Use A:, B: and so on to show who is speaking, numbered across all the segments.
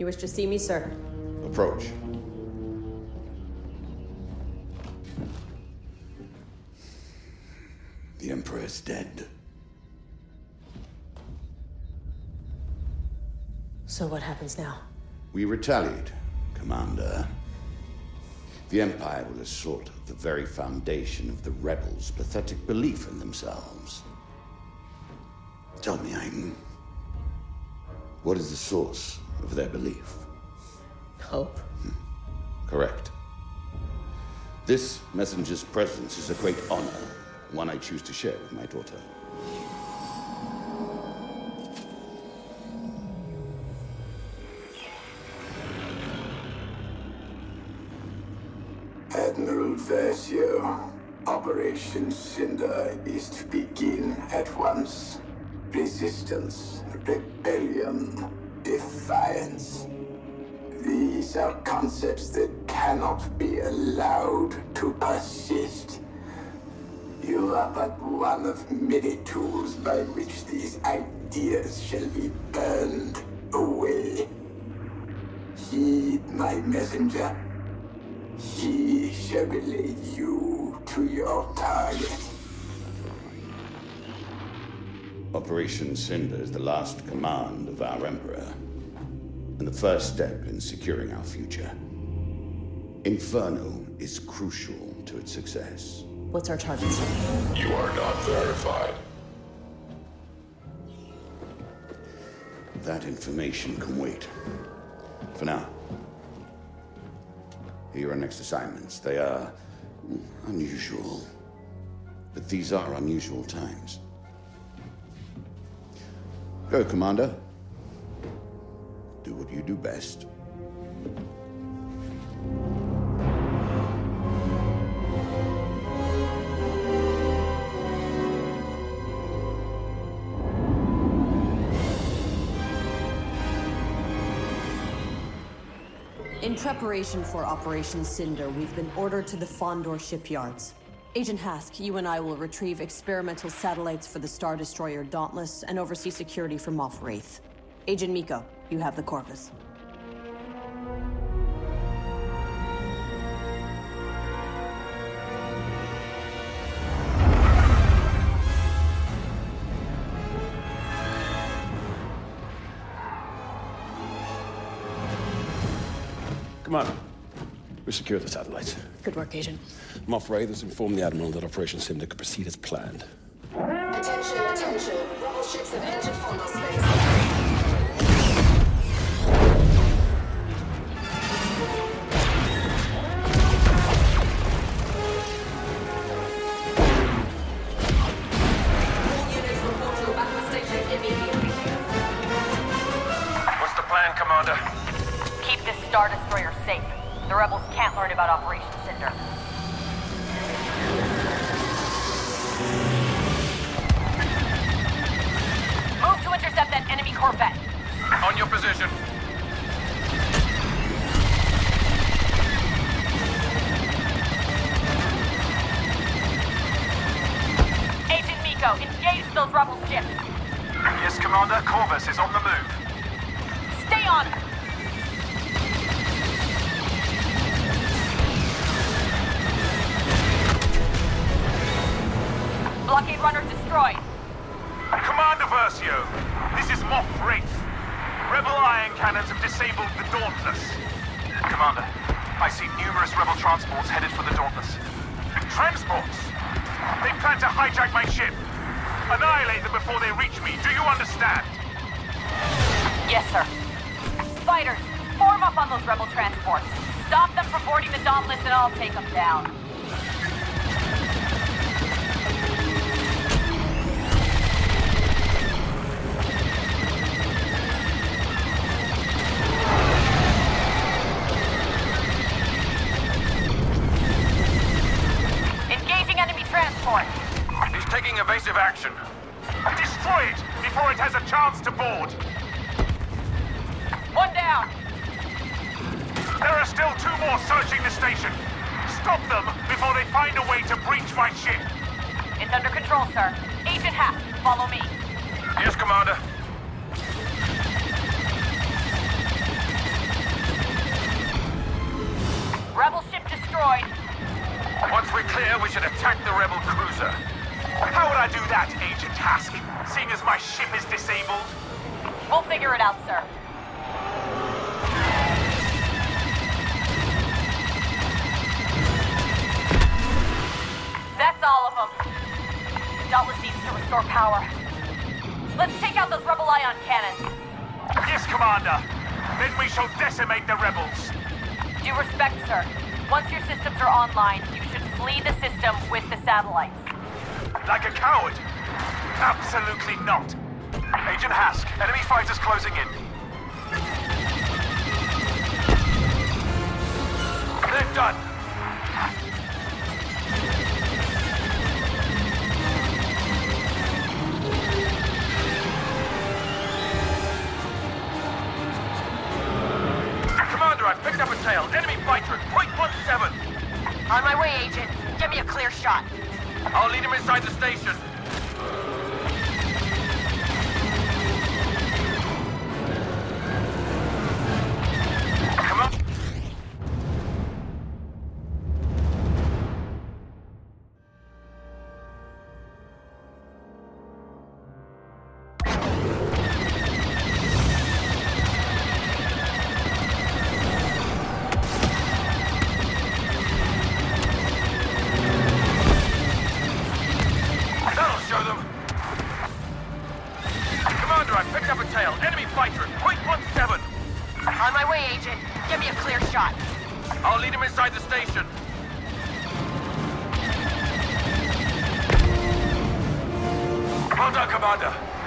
A: You wish to see me, sir?
B: Approach. The Emperor is dead.
A: So what happens now?
B: We retaliate, Commander. The Empire will assault the very foundation of the rebels' pathetic belief in themselves. Tell me, Iden, what is the source of their belief?
A: Hope. Hmm.
B: Correct. This messenger's presence is a great honor, one I choose to share with my daughter.
C: Admiral Versio, Operation Cinder is to begin at once. Resistance, rebellion, defiance. These are concepts that cannot be allowed to persist. You are but one of many tools by which these ideas shall be burned away. Heed my messenger. He shall relay you to your target.
B: Operation Cinder is the last command of our Emperor, and the first step in securing our future. Inferno is crucial to its success.
A: What's our target, sir?
D: You are not verified.
B: That information can wait. For now. Here are our next assignments. They are unusual. But these are unusual times. Go, Commander. Do what you do best.
A: In preparation for Operation Cinder, we've been ordered to the Fondor shipyards. Agent Hask, you and I will retrieve experimental satellites for the Star Destroyer Dauntless and oversee security for Moff Raythe. Agent Meeko, you have the Corvus.
E: We secured the satellites.
A: Good work, Agent.
E: Moff Raythe has informed the Admiral that Operation Cinder could proceed as planned.
F: Attention, attention. Rebel ships have entered Fondor space. All units report to Alpha Station immediately.
G: What's the plan, Commander?
H: Keep this Star Destroyer safe. The rebels can't learn about Operation Cinder. Move to intercept that enemy corvette.
G: On your position.
H: Agent Meeko, engage those rebel ships.
G: Yes, Commander. Corvus is on the move.
H: Stay on Blockade runner destroyed.
G: Commander Versio, this is Moff Raythe. Rebel ion cannons have disabled the Dauntless. Commander, I see numerous rebel transports headed for the Dauntless. Transports? They plan to hijack my ship. Annihilate them before they reach me. Do you understand?
H: Yes, sir. Fighters, form up on those rebel transports. Stop them from boarding the Dauntless and I'll take them down.
G: decisive action. Destroy it before it has a chance to board.
H: One down.
G: There are still two more searching the station. Stop them before they find a way to breach my ship.
H: It's under control, sir. Agent Half, follow me.
G: Yes, Commander. Rebel ship destroyed.
F: Once we're clear, we should attack the rebel cruiser. How would I do that, Agent Hask, seeing as my ship is disabled?
H: We'll figure it out, sir. That's all of them. Dauntless needs to restore power. Let's take out those rebel ion cannons.
F: Yes, Commander. Then we shall decimate the rebels.
H: Due respect, sir. Once your systems are online, you should flee the system with the satellites.
F: Like a coward? Absolutely not. Agent Hask, enemy fighters closing in. They're done. Commander, I've picked up a tail. Enemy fighter at point one seven.
H: On my way, Agent. Give me a clear shot.
F: I'll lead him inside the station. Commander.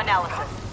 H: Analysis.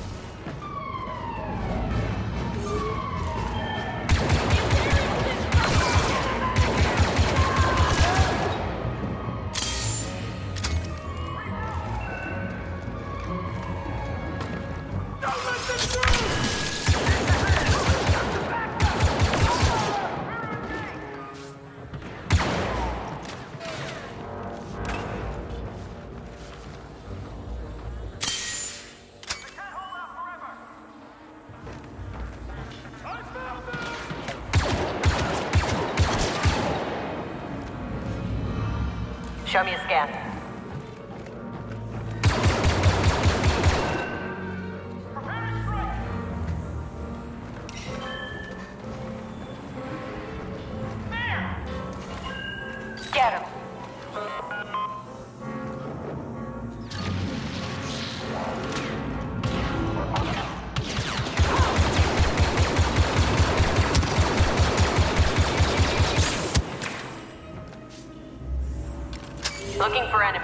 H: Looking for enemies.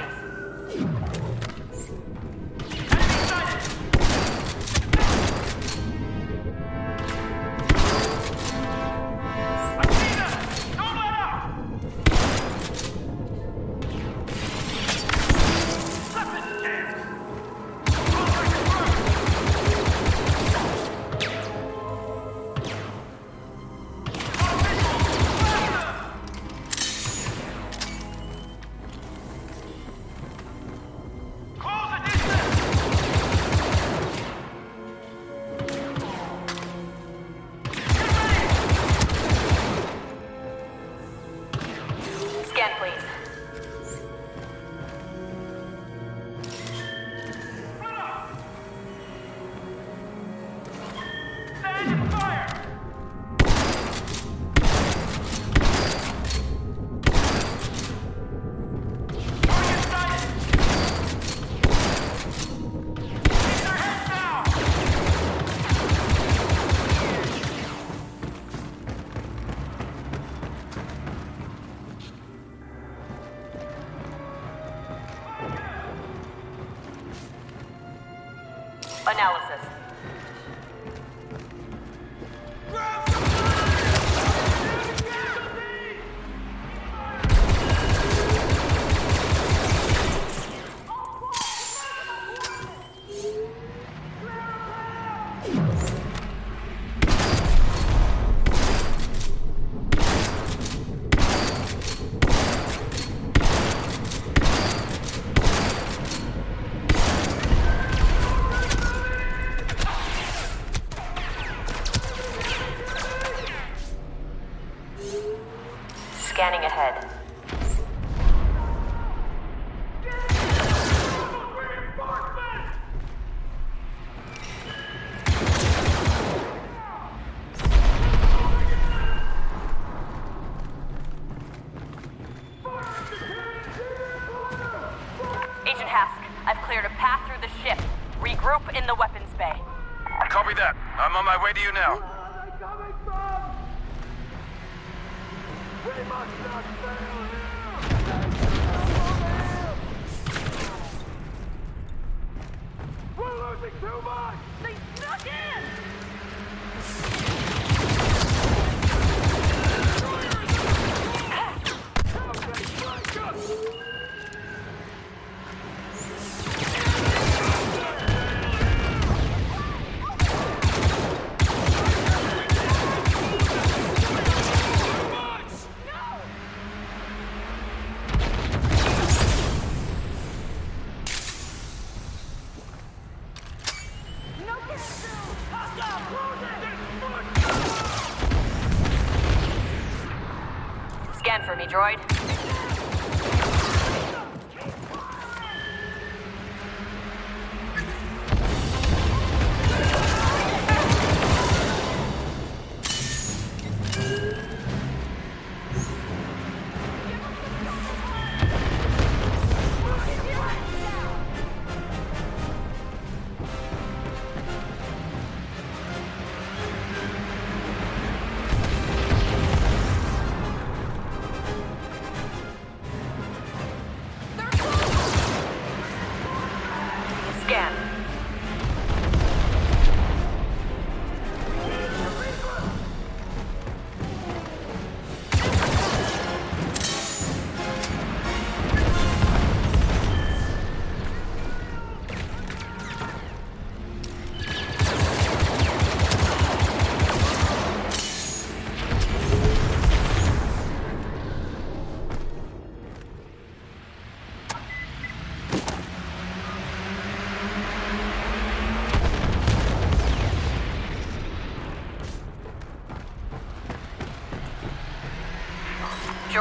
H: Me, droid.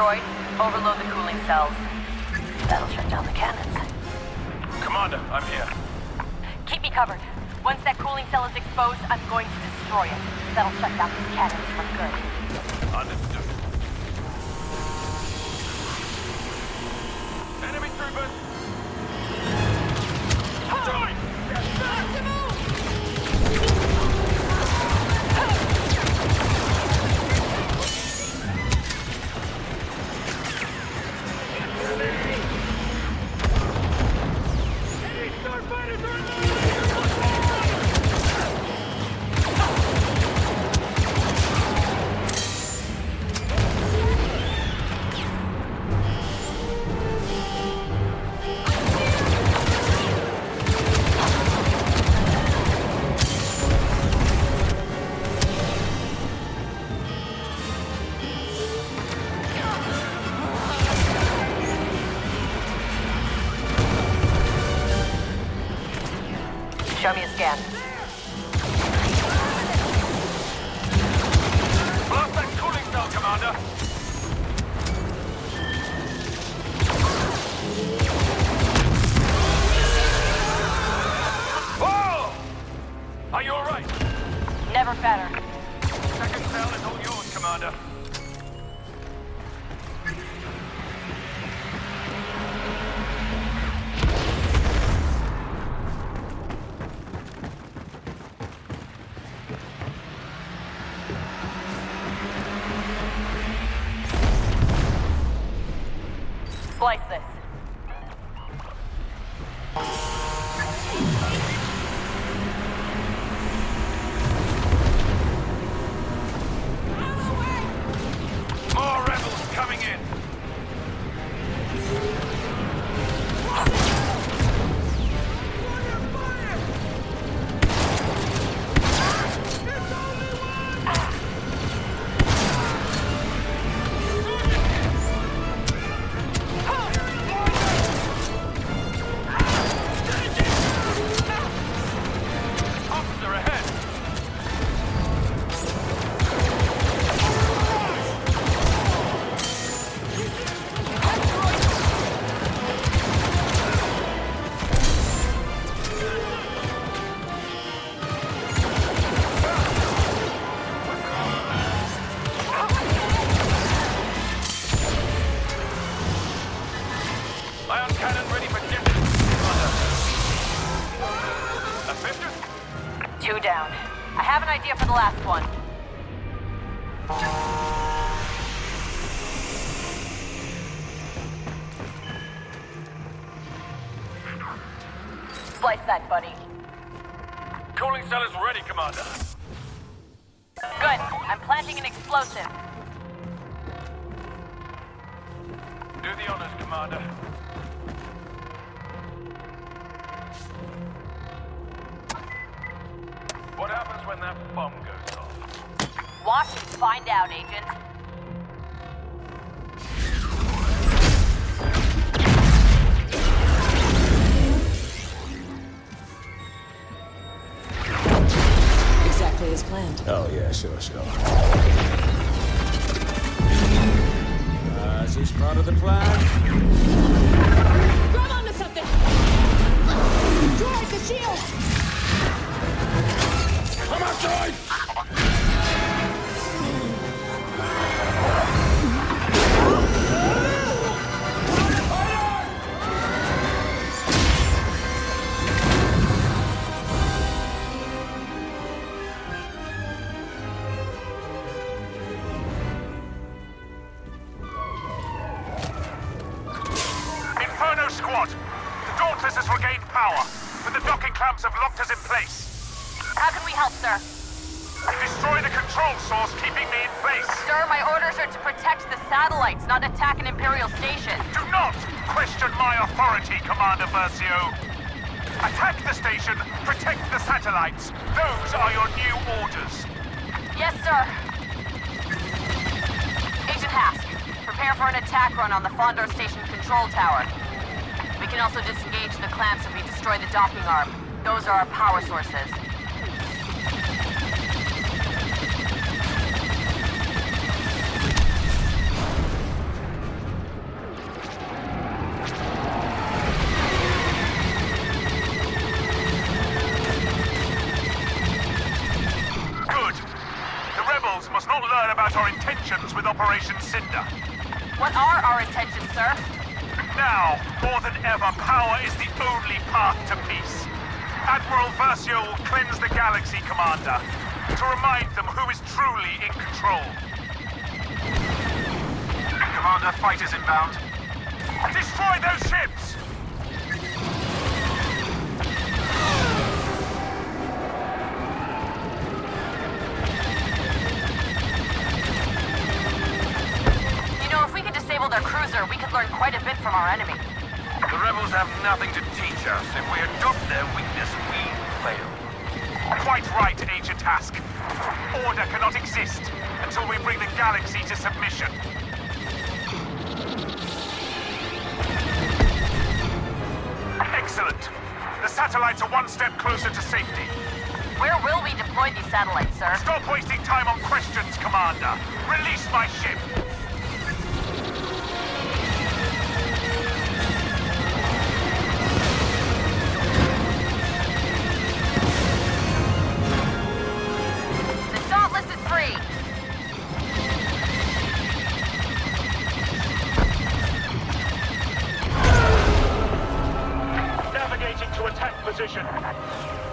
H: Droid, Show me a scan. Slice this. Planting an explosive.
F: Do the honors, Commander. What happens when that bomb goes off?
H: Watch and find out, Agent.
A: Planned.
G: Oh, yeah, sure, sure. Uh, is this part of the plan?
A: Grab onto something! Drive the shield!
G: Come outside!
F: Those are your new orders.
H: Yes, sir. Agent Hask, prepare for an attack run on the Fondor Station control tower. We can also disengage the clamps if we destroy the docking arm. Those are our power sources.
G: Admiral will cleanse the galaxy, Commander, to remind them who is truly in control. Commander, fighters inbound. Destroy those ships!
H: You know, if we could disable their cruiser, we could learn quite a bit from our enemy.
G: The rebels have nothing to teach us. If we adopt their weakness, we fail. Quite right, Agent Hask. Order cannot exist until we bring the galaxy to submission. Excellent. The satellites are one step closer to safety.
H: Where will we deploy these satellites, sir?
G: Stop wasting time on questions, Commander. Release my ship. Position.